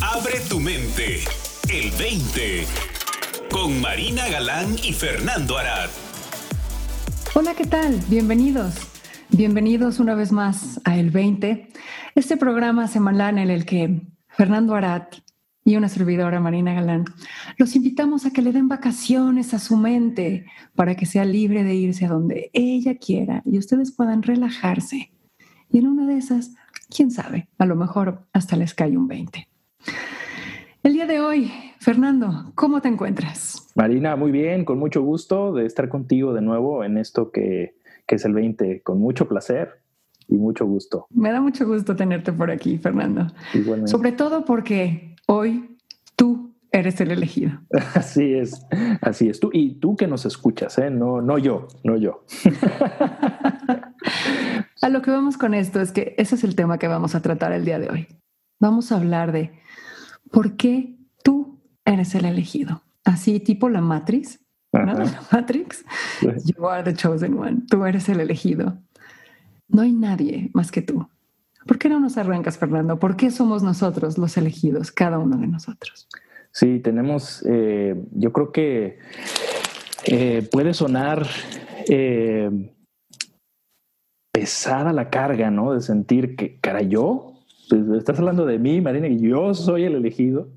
Abre tu mente. El 20. Con Marina Galán y Fernando Arad. Hola, ¿qué tal? Bienvenidos. Bienvenidos una vez más a El 20, este programa semanal en el que Fernando Arad y una servidora, Marina Galán, los invitamos a que le den vacaciones a su mente para que sea libre de irse a donde ella quiera y ustedes puedan relajarse. Y en una de esas, quién sabe, a lo mejor hasta les cae un 20. El día de hoy, Fernando, ¿cómo te encuentras? Marina, muy bien, con mucho gusto de estar contigo de nuevo en esto que, que es el 20, con mucho placer y mucho gusto. Me da mucho gusto tenerte por aquí, Fernando. Sobre todo porque hoy tú eres el elegido. Así es, así es. Tú y tú que nos escuchas, ¿eh? no, no yo, no yo. a lo que vamos con esto es que ese es el tema que vamos a tratar el día de hoy. Vamos a hablar de por qué tú eres el elegido. Así tipo la Matrix, ¿no? La Matrix. You are the chosen one. Tú eres el elegido. No hay nadie más que tú. ¿Por qué no nos arrancas, Fernando? ¿Por qué somos nosotros los elegidos, cada uno de nosotros? Sí, tenemos, eh, yo creo que eh, puede sonar eh, pesada la carga, ¿no? De sentir que, cara, yo, pues, estás hablando de mí, Marina, y yo soy el elegido.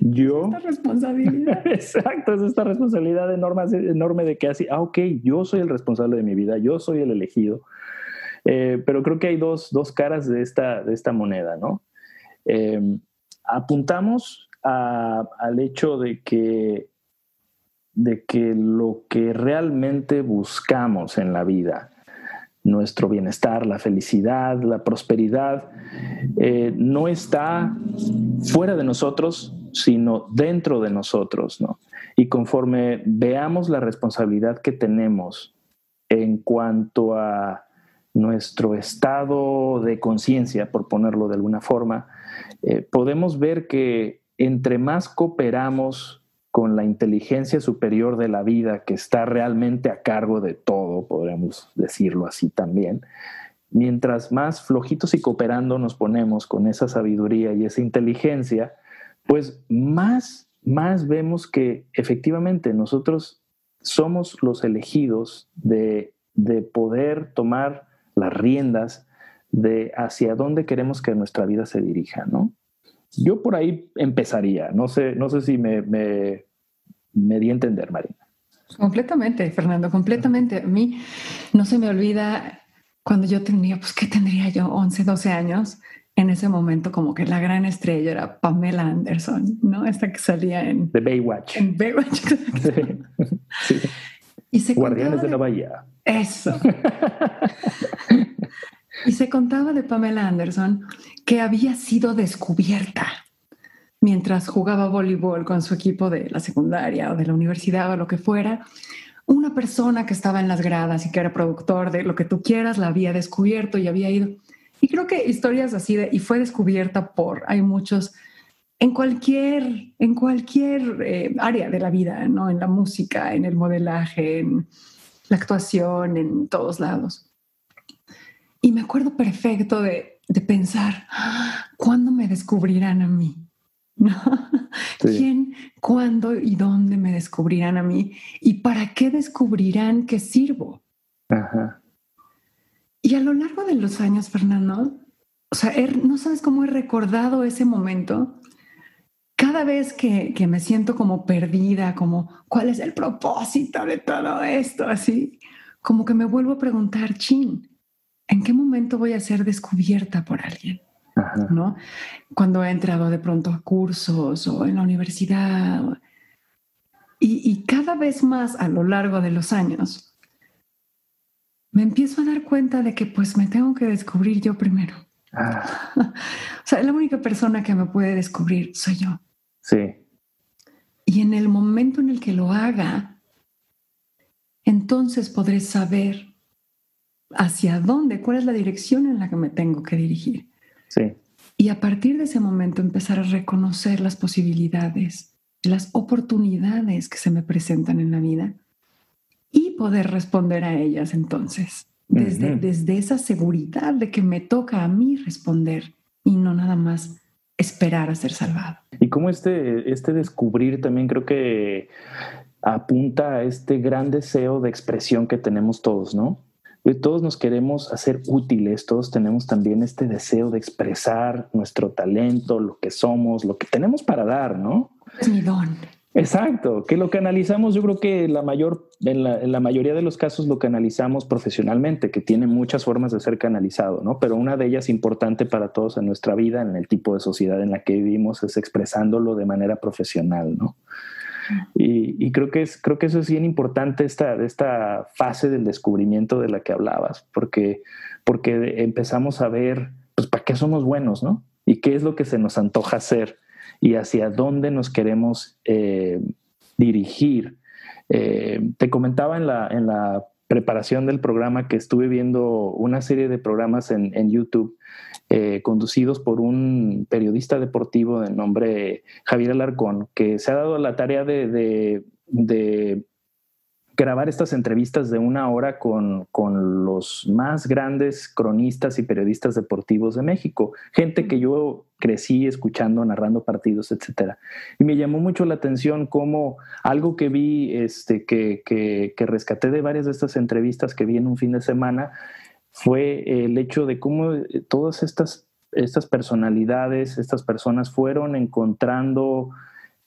Yo. Esta responsabilidad. Exacto, es esta responsabilidad enorme, enorme de que así, ah, ok, yo soy el responsable de mi vida, yo soy el elegido. Eh, pero creo que hay dos, dos, caras de esta, de esta moneda, ¿no? Eh, apuntamos al hecho de que, de que lo que realmente buscamos en la vida, nuestro bienestar, la felicidad, la prosperidad, eh, no está fuera de nosotros, sino dentro de nosotros, ¿no? Y conforme veamos la responsabilidad que tenemos en cuanto a nuestro estado de conciencia, por ponerlo de alguna forma, eh, podemos ver que entre más cooperamos con la inteligencia superior de la vida que está realmente a cargo de todo, podríamos decirlo así también, mientras más flojitos y cooperando nos ponemos con esa sabiduría y esa inteligencia, pues más, más vemos que efectivamente nosotros somos los elegidos de, de poder tomar las riendas de hacia dónde queremos que nuestra vida se dirija, ¿no? Yo por ahí empezaría, no sé, no sé si me, me, me di a entender, Marina. Completamente, Fernando, completamente. A mí no se me olvida cuando yo tenía, pues, ¿qué tendría yo? 11, 12 años. En ese momento, como que la gran estrella era Pamela Anderson, ¿no? Esta que salía en... The Baywatch. En Baywatch. Sí. Y se Guardianes de la Bahía. Eso. y se contaba de Pamela Anderson que había sido descubierta mientras jugaba voleibol con su equipo de la secundaria o de la universidad o lo que fuera. Una persona que estaba en las gradas y que era productor de lo que tú quieras la había descubierto y había ido. Y creo que historias así de, y fue descubierta por, hay muchos en cualquier, en cualquier eh, área de la vida, ¿no? En la música, en el modelaje, en la actuación, en todos lados. Y me acuerdo perfecto de, de pensar, ¿cuándo me descubrirán a mí? ¿Quién, cuándo y dónde me descubrirán a mí? ¿Y para qué descubrirán que sirvo? Y a lo largo de los años, Fernando, o sea, no sabes cómo he recordado ese momento cada vez que, me siento como perdida, como cuál es el propósito de todo esto, así, como que me vuelvo a preguntar, chin, ¿en qué momento voy a ser descubierta por alguien? ¿No? Cuando he entrado de pronto a cursos o en la universidad. Y, y cada vez más a lo largo de los años, me empiezo a dar cuenta de que pues me tengo que descubrir yo primero. Ah. o sea, la única persona que me puede descubrir soy yo. Sí. Y en el momento en el que lo haga, entonces podré saber hacia dónde, cuál es la dirección en la que me tengo que dirigir. Sí. Y a partir de ese momento empezar a reconocer las posibilidades, las oportunidades que se me presentan en la vida y poder responder a ellas entonces, desde, desde esa seguridad de que me toca a mí responder y no nada más esperar a ser salvado. Y cómo este, este descubrir también creo que apunta a este gran deseo de expresión que tenemos todos, ¿no? Todos nos queremos hacer útiles, todos tenemos también este deseo de expresar nuestro talento, lo que somos, lo que tenemos para dar, ¿no? Es mi don. Exacto, que lo que analizamos, yo creo que la mayor, en la, mayoría de los casos lo canalizamos profesionalmente, que tiene muchas formas de ser canalizado, ¿no? Pero una de ellas importante para todos en nuestra vida, en el tipo de sociedad en la que vivimos, es expresándolo de manera profesional, ¿no? Y, creo, que es, creo que eso es bien importante, esta, esta fase del descubrimiento de la que hablabas, porque, porque empezamos a ver, pues, para qué somos buenos, ¿no? Y qué es lo que se nos antoja hacer y hacia dónde nos queremos eh, dirigir. Eh, te comentaba en la, en la preparación del programa que estuve viendo una serie de programas en, YouTube eh, conducidos por un periodista deportivo de nombre Javier Alarcón, que se ha dado la tarea de grabar estas entrevistas de una hora con, con, los más grandes cronistas y periodistas deportivos de México, gente que yo crecí escuchando, narrando partidos, etcétera. Y me llamó mucho la atención como algo que vi, este, que, que, que rescaté de varias de estas entrevistas que vi en un fin de semana, fue el hecho de cómo todas estas, estas personalidades, estas personas fueron encontrando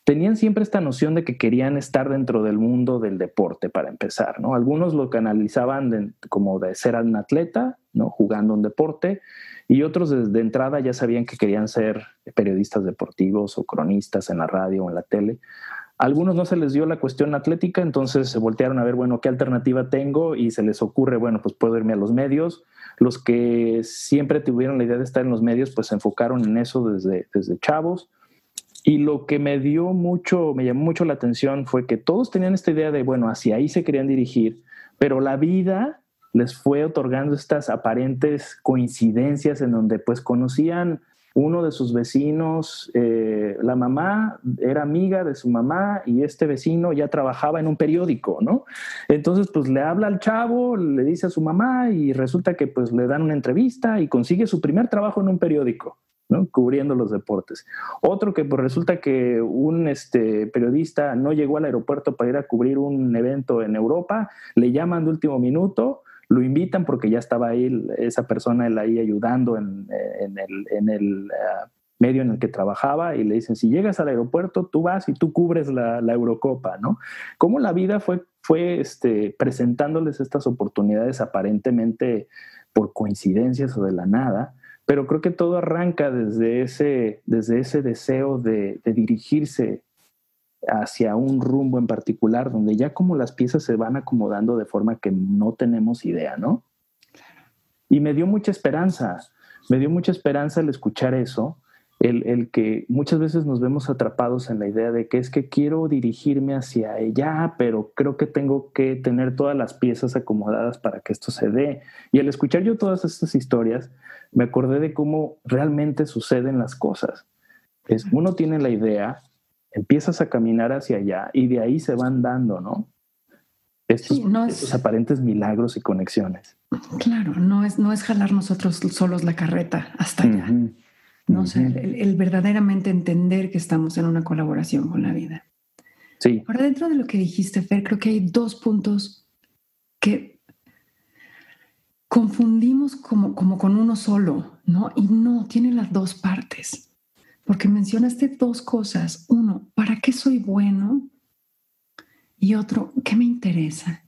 tenían siempre esta noción de que querían estar dentro del mundo del deporte para empezar, ¿no? Algunos lo canalizaban como de ser un atleta, ¿no? Jugando un deporte, y otros desde entrada ya sabían que querían ser periodistas deportivos o cronistas en la radio o en la tele. Algunos no se les dio la cuestión atlética, entonces se voltearon a ver, bueno, ¿qué alternativa tengo? Y se les ocurre, bueno, pues puedo irme a los medios. Los que siempre tuvieron la idea de estar en los medios, pues se enfocaron en eso desde, desde chavos y lo que me dio mucho, me llamó mucho la atención fue que todos tenían esta idea de, bueno, hacia ahí se querían dirigir, pero la vida les fue otorgando estas aparentes coincidencias en donde pues conocían uno de sus vecinos, eh, la mamá era amiga de su mamá y este vecino ya trabajaba en un periódico, ¿no? Entonces, pues le habla al chavo, le dice a su mamá y resulta que pues le dan una entrevista y consigue su primer trabajo en un periódico. ¿No? cubriendo los deportes. Otro que pues, resulta que un este, periodista no llegó al aeropuerto para ir a cubrir un evento en Europa, le llaman de último minuto, lo invitan porque ya estaba ahí esa persona él ahí ayudando en, el, eh, medio en el que trabajaba y le dicen, si llegas al aeropuerto, tú vas y tú cubres la, Eurocopa, ¿no? Cómo la vida fue, fue este, presentándoles estas oportunidades aparentemente por coincidencias o de la nada, pero creo que todo arranca desde ese, desde ese deseo de, dirigirse hacia un rumbo en particular, donde ya como las piezas se van acomodando de forma que no tenemos idea, ¿no? Y me dio mucha esperanza, me dio mucha esperanza el escuchar eso, el, el, que muchas veces nos vemos atrapados en la idea de que es que quiero dirigirme hacia ella, pero creo que tengo que tener todas las piezas acomodadas para que esto se dé. Y al escuchar yo todas estas historias, me acordé de cómo realmente suceden las cosas. Es, uno tiene la idea, empiezas a caminar hacia allá y de ahí se van dando, ¿no? Estos, aparentes milagros y conexiones. Claro, no es, no es jalar nosotros solos la carreta hasta allá. No sé, el, verdaderamente entender que estamos en una colaboración con la vida. Sí. Ahora, dentro de lo que dijiste, Fer, creo que hay dos puntos que confundimos como, como con uno solo, ¿no? Y no, tiene las dos partes, porque mencionaste dos cosas. Uno, ¿para qué soy bueno? Y otro, ¿qué me interesa?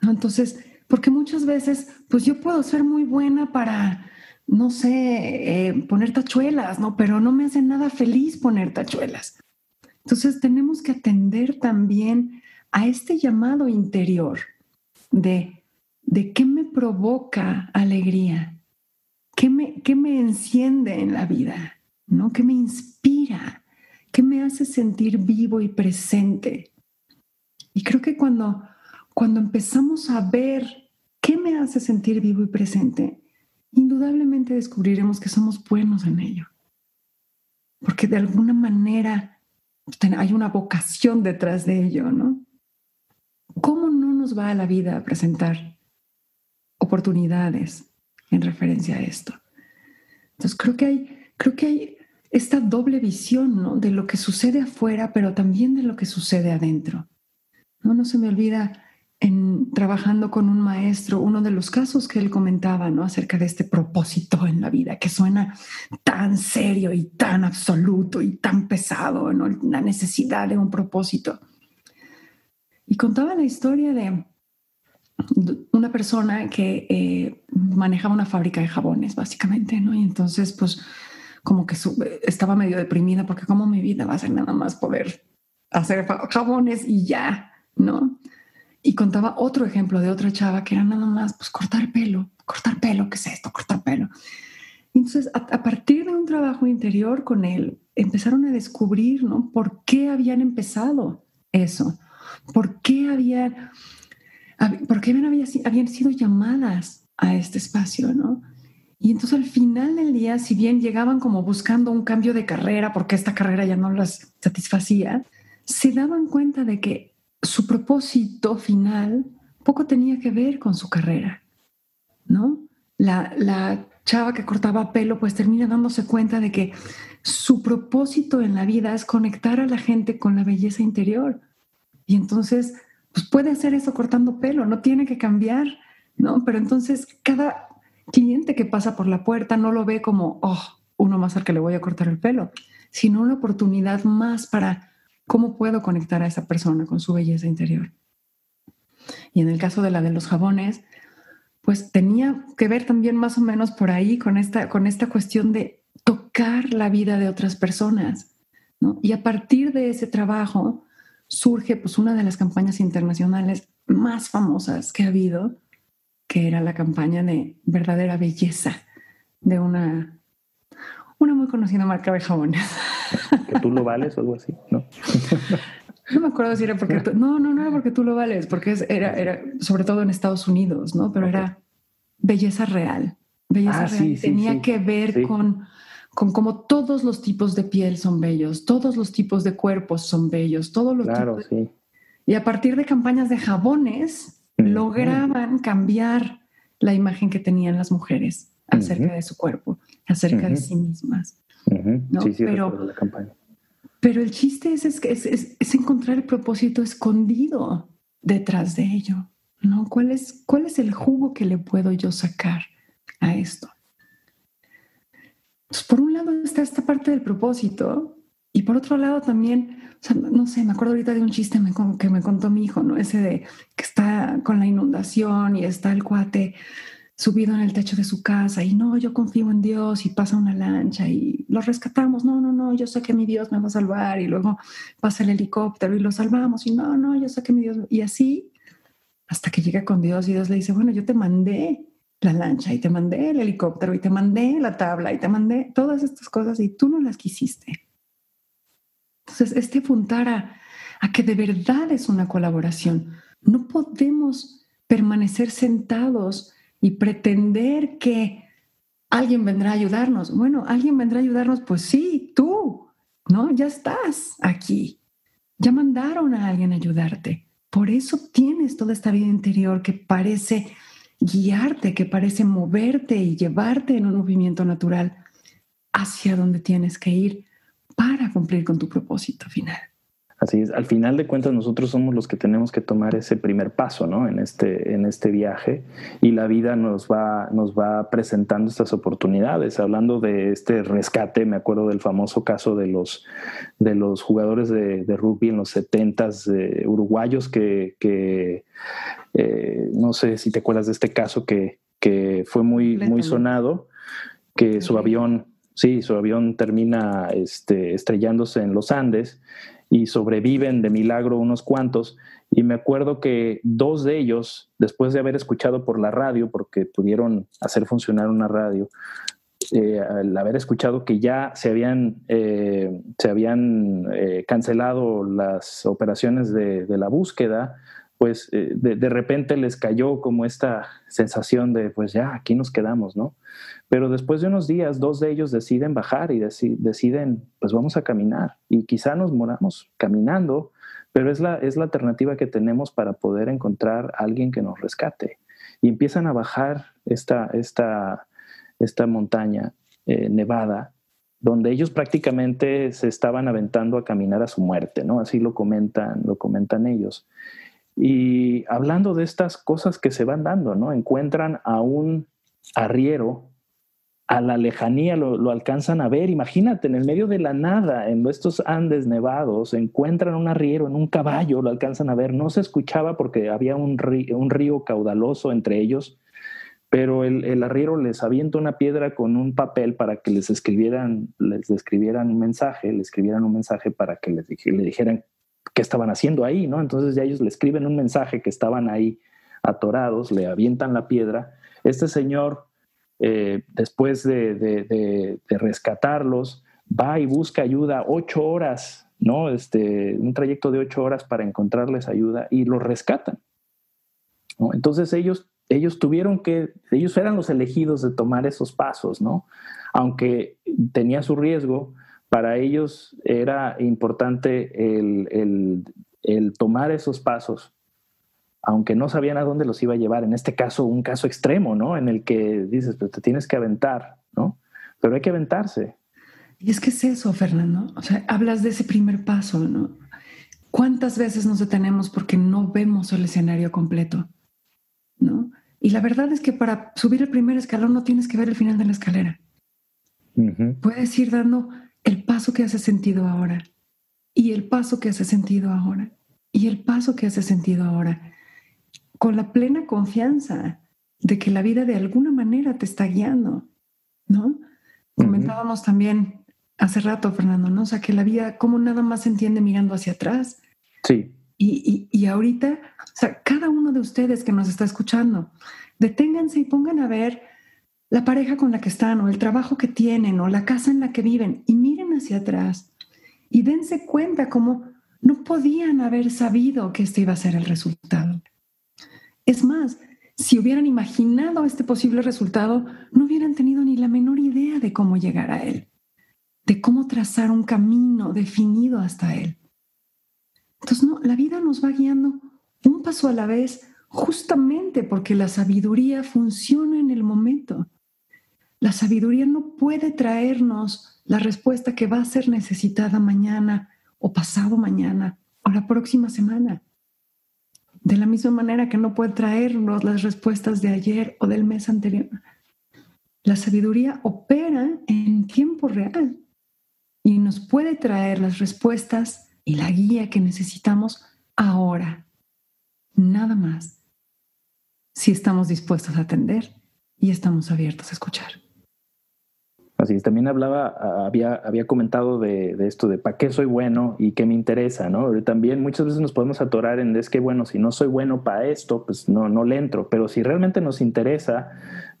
¿No? Entonces, porque muchas veces, pues yo puedo ser muy buena para, no sé, eh, poner tachuelas, ¿no? Pero no me hace nada feliz poner tachuelas. Entonces, tenemos que atender también a este llamado interior de de qué me provoca alegría, qué me, qué me enciende en la vida, ¿no? qué me inspira, qué me hace sentir vivo y presente. Y creo que cuando, cuando empezamos a ver qué me hace sentir vivo y presente, indudablemente descubriremos que somos buenos en ello. Porque de alguna manera hay una vocación detrás de ello, ¿no? ¿Cómo no nos va a la vida a presentar oportunidades en referencia a esto. Entonces creo que hay, creo que hay esta doble visión ¿no? de lo que sucede afuera, pero también de lo que sucede adentro. No, no se me olvida en trabajando con un maestro, uno de los casos que él comentaba, ¿no? Acerca de este propósito en la vida, que suena tan serio y tan absoluto y tan pesado, ¿no? La necesidad de un propósito. Y contaba la historia de una persona que eh, manejaba una fábrica de jabones, básicamente, ¿no? Y entonces, pues, como que estaba medio deprimida porque como mi vida va a ser nada más poder hacer jabones y ya, ¿no? Y contaba otro ejemplo de otra chava que era nada más, pues, cortar pelo, cortar pelo, ¿qué es esto? Cortar pelo. Entonces, a, a, partir de un trabajo interior con él, empezaron a descubrir, ¿no? ¿Por qué habían empezado eso? ¿Por qué habían ¿por qué habían sido llamadas a este espacio, no? Y entonces al final del día, si bien llegaban como buscando un cambio de carrera porque esta carrera ya no las satisfacía, se daban cuenta de que su propósito final poco tenía que ver con su carrera, ¿no? La, la chava que cortaba pelo pues termina dándose cuenta de que su propósito en la vida es conectar a la gente con la belleza interior. Y entonces pues puede hacer eso cortando pelo, no tiene que cambiar, ¿no? Pero entonces cada cliente que pasa por la puerta no lo ve como, oh, uno más al que le voy a cortar el pelo, sino una oportunidad más para cómo puedo conectar a esa persona con su belleza interior. Y en el caso de la de los jabones, pues tenía que ver también más o menos por ahí con esta, con esta cuestión de tocar la vida de otras personas, ¿no? Y a partir de ese trabajo, surge pues una de las campañas internacionales más famosas que ha habido, que era la campaña de verdadera belleza de una, una muy conocida marca de jabones. ¿Que tú lo vales o algo así? No. No me acuerdo si era porque tú, no, no, no era porque tú lo vales, porque era, era sobre todo en Estados Unidos, ¿no? Pero era belleza real. Belleza ah, real. Tenía que ver con con cómo todos los tipos de piel son bellos, todos los tipos de cuerpos son bellos, todos los claro, sí. Y a partir de campañas de jabones, lograban cambiar la imagen que tenían las mujeres acerca de su cuerpo, acerca de sí mismas. Sí, sí, pero, la campaña. Pero el chiste es, es, es, es, encontrar el propósito escondido detrás de ello. ¿no? ¿Cuál, es, ¿Cuál es el jugo que le puedo yo sacar a esto? Pues por un lado está esta parte del propósito y por otro lado también, no sé, me acuerdo ahorita de un chiste que me contó mi hijo, ¿no? Ese de que está con la inundación y está el cuate subido en el techo de su casa y no, yo confío en Dios y pasa una lancha y lo rescatamos, no, no, no, yo sé que mi Dios me va a salvar y luego pasa el helicóptero y lo salvamos y no, no, yo sé que mi Dios, y así hasta que llega con Dios y Dios le dice, bueno, yo te mandé la lancha y te mandé el helicóptero y te mandé la tabla y te mandé todas estas cosas y tú no las quisiste. Entonces, este apuntar a, a que de verdad es una colaboración. No podemos permanecer sentados y pretender que alguien vendrá a ayudarnos. Bueno, alguien vendrá a ayudarnos, pues sí, tú, ¿no? Ya estás aquí. Ya mandaron a alguien a ayudarte. Por eso tienes toda esta vida interior que parece guiarte, que parece moverte y llevarte en un movimiento natural hacia donde tienes que ir para cumplir con tu propósito final. Así es, al final de cuentas nosotros somos los que tenemos que tomar ese primer paso ¿no? en, este, en este viaje y la vida nos va, nos va presentando estas oportunidades. Hablando de este rescate, me acuerdo del famoso caso de los, de los jugadores de, de rugby en los 70 s uruguayos que, que eh, no sé si te acuerdas de este caso que, que fue muy, muy sonado, que su avión, sí, su avión termina este, estrellándose en los Andes y sobreviven de milagro unos cuantos. Y me acuerdo que dos de ellos, después de haber escuchado por la radio, porque pudieron hacer funcionar una radio, eh, al haber escuchado que ya se habían, eh, se habían eh, cancelado las operaciones de, de, la búsqueda, pues de, de, repente les cayó como esta sensación de, pues ya, aquí nos quedamos, ¿no? Pero después de unos días, dos de ellos deciden bajar y deciden, pues vamos a caminar. Y quizá nos moramos caminando, pero es la, es la alternativa que tenemos para poder encontrar a alguien que nos rescate. Y empiezan a bajar esta, esta, esta montaña eh, nevada donde ellos prácticamente se estaban aventando a caminar a su muerte, ¿no? Así lo comentan, lo comentan ellos. Y hablando de estas cosas que se van dando, ¿no? Encuentran a un arriero a la lejanía lo, alcanzan a ver. Imagínate, en el medio de la nada, en estos Andes nevados, encuentran un arriero en un caballo, lo alcanzan a ver. No se escuchaba porque había un río, caudaloso entre ellos, pero el, arriero les avienta una piedra con un papel para que les escribieran, les escribieran un mensaje, le escribieran un mensaje para que les, le dijeran qué estaban haciendo ahí, ¿no? Entonces ya ellos le escriben un mensaje que estaban ahí atorados, le avientan la piedra. Este señor eh, después de, rescatarlos, va y busca ayuda ocho horas, ¿no? Este, un trayecto de ocho horas para encontrarles ayuda y los rescatan. Entonces ellos, ellos tuvieron que, ellos eran los elegidos de tomar esos pasos, ¿no? Aunque tenía su riesgo, para ellos era importante el tomar esos pasos aunque no sabían a dónde los iba a llevar. En este caso, un caso extremo, ¿no? En el que dices, pues te tienes que aventar, ¿no? Pero hay que aventarse. Y es que es eso, Fernando. O sea, hablas de ese primer paso, ¿no? ¿Cuántas veces nos detenemos porque no vemos el escenario completo? ¿No? Y la verdad es que para subir el primer escalón no tienes que ver el final de la escalera. Puedes ir dando el paso que hace sentido ahora y el paso que hace sentido ahora y el paso que hace sentido ahora con la plena confianza de que la vida de alguna manera te está guiando, ¿no? Comentábamos también hace rato, Fernando, ¿no? O sea, que la vida, como nada más se entiende mirando hacia atrás. Sí. Y, y, ahorita, o sea, cada uno de ustedes que nos está escuchando, deténganse y pongan a ver la pareja con la que están, o el trabajo que tienen, o la casa en la que viven, y miren hacia atrás y dense cuenta cómo no podían haber sabido que este iba a ser el resultado. Es más, si hubieran imaginado este posible resultado, no hubieran tenido ni la menor idea de cómo llegar a él, de cómo trazar un camino definido hasta él. Entonces, no, la vida nos va guiando un paso a la vez, justamente porque la sabiduría funciona en el momento. La sabiduría no puede traernos la respuesta que va a ser necesitada mañana o pasado mañana o la próxima semana. De la misma manera que no puede traernos las respuestas de ayer o del mes anterior. La sabiduría opera en tiempo real y nos puede traer las respuestas y la guía que necesitamos ahora. Nada más. Si estamos dispuestos a atender y estamos abiertos a escuchar. Así es, también hablaba, había, había comentado de, esto de para qué soy bueno y qué me interesa, ¿no? también muchas veces nos podemos atorar en es que, bueno, si no soy bueno para esto, pues no, no le entro, pero si realmente nos interesa,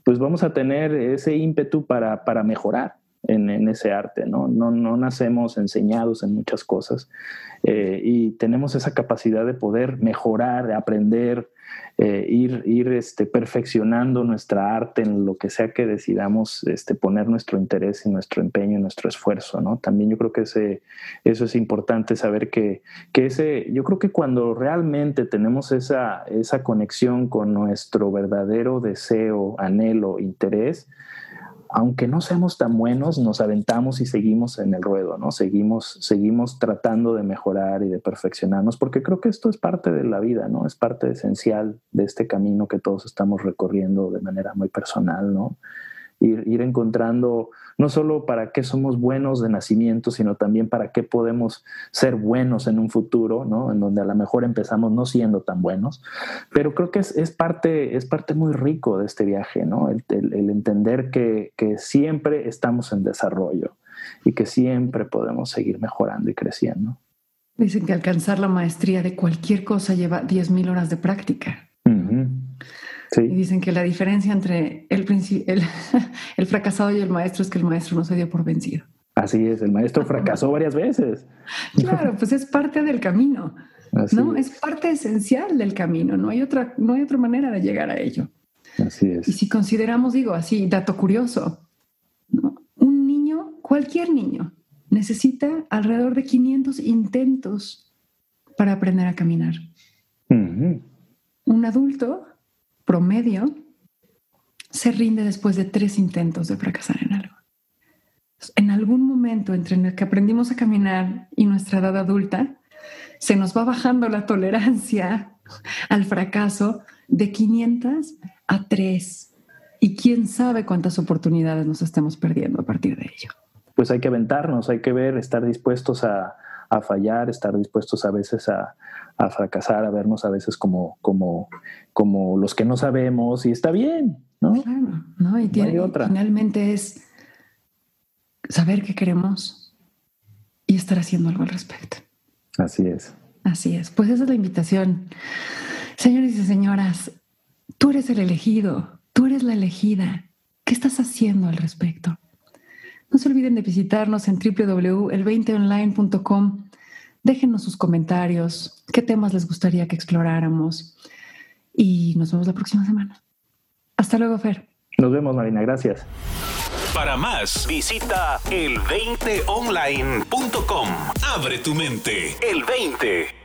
pues vamos a tener ese ímpetu para, para mejorar en, en, ese arte, ¿no? ¿no? No nacemos enseñados en muchas cosas eh, y tenemos esa capacidad de poder mejorar, de aprender, eh, ir, ir este, perfeccionando nuestra arte en lo que sea que decidamos este, poner nuestro interés y nuestro empeño y nuestro esfuerzo, ¿no? También yo creo que ese, eso es importante saber que, que ese, yo creo que cuando realmente tenemos esa, esa conexión con nuestro verdadero deseo, anhelo, interés, aunque no seamos tan buenos, nos aventamos y seguimos en el ruedo, ¿no? Seguimos, seguimos tratando de mejorar y de perfeccionarnos, porque creo que esto es parte de la vida, ¿no? Es parte esencial de este camino que todos estamos recorriendo de manera muy personal, ¿no? Ir, encontrando no solo para qué somos buenos de nacimiento, sino también para qué podemos ser buenos en un futuro, ¿no? En donde a lo mejor empezamos no siendo tan buenos. Pero creo que es, es parte, es parte muy rico de este viaje, ¿no? El, entender que, que siempre estamos en desarrollo y que siempre podemos seguir mejorando y creciendo. Dicen que alcanzar la maestría de cualquier cosa lleva 10.000 horas de práctica. Y dicen que la diferencia entre el, el, el, fracasado y el maestro es que el maestro no se dio por vencido. Así es, el maestro fracasó varias veces. Claro, pues es parte del camino, ¿no? Es. parte esencial del camino, no hay, otra, no hay otra manera de llegar a ello. Así es. Y si consideramos, digo así, dato curioso, un niño, cualquier niño, necesita alrededor de 500 intentos para aprender a caminar. Un adulto promedio se rinde después de tres intentos de fracasar en algo. En algún momento entre el que aprendimos a caminar y nuestra edad adulta, se nos va bajando la tolerancia al fracaso de 500 a 3. Y quién sabe cuántas oportunidades nos estemos perdiendo a partir de ello. Pues hay que aventarnos, hay que ver, estar dispuestos a, fallar, estar dispuestos a veces a, fracasar, a vernos a veces como, como, como los que no sabemos y está bien, ¿no? Claro, ¿no? Y, tiene, otra. finalmente es saber qué queremos y estar haciendo algo al respecto. Así es. Así es. Pues esa es la invitación. Señores y señoras, tú eres el elegido, tú eres la elegida. ¿Qué estás haciendo al respecto? No se olviden de visitarnos en www.el20online.com. Déjenos sus comentarios, qué temas les gustaría que exploráramos. Y nos vemos la próxima semana. Hasta luego, Fer. Nos vemos, Marina. Gracias. Para más, visita el20online.com. Abre tu mente. El 20.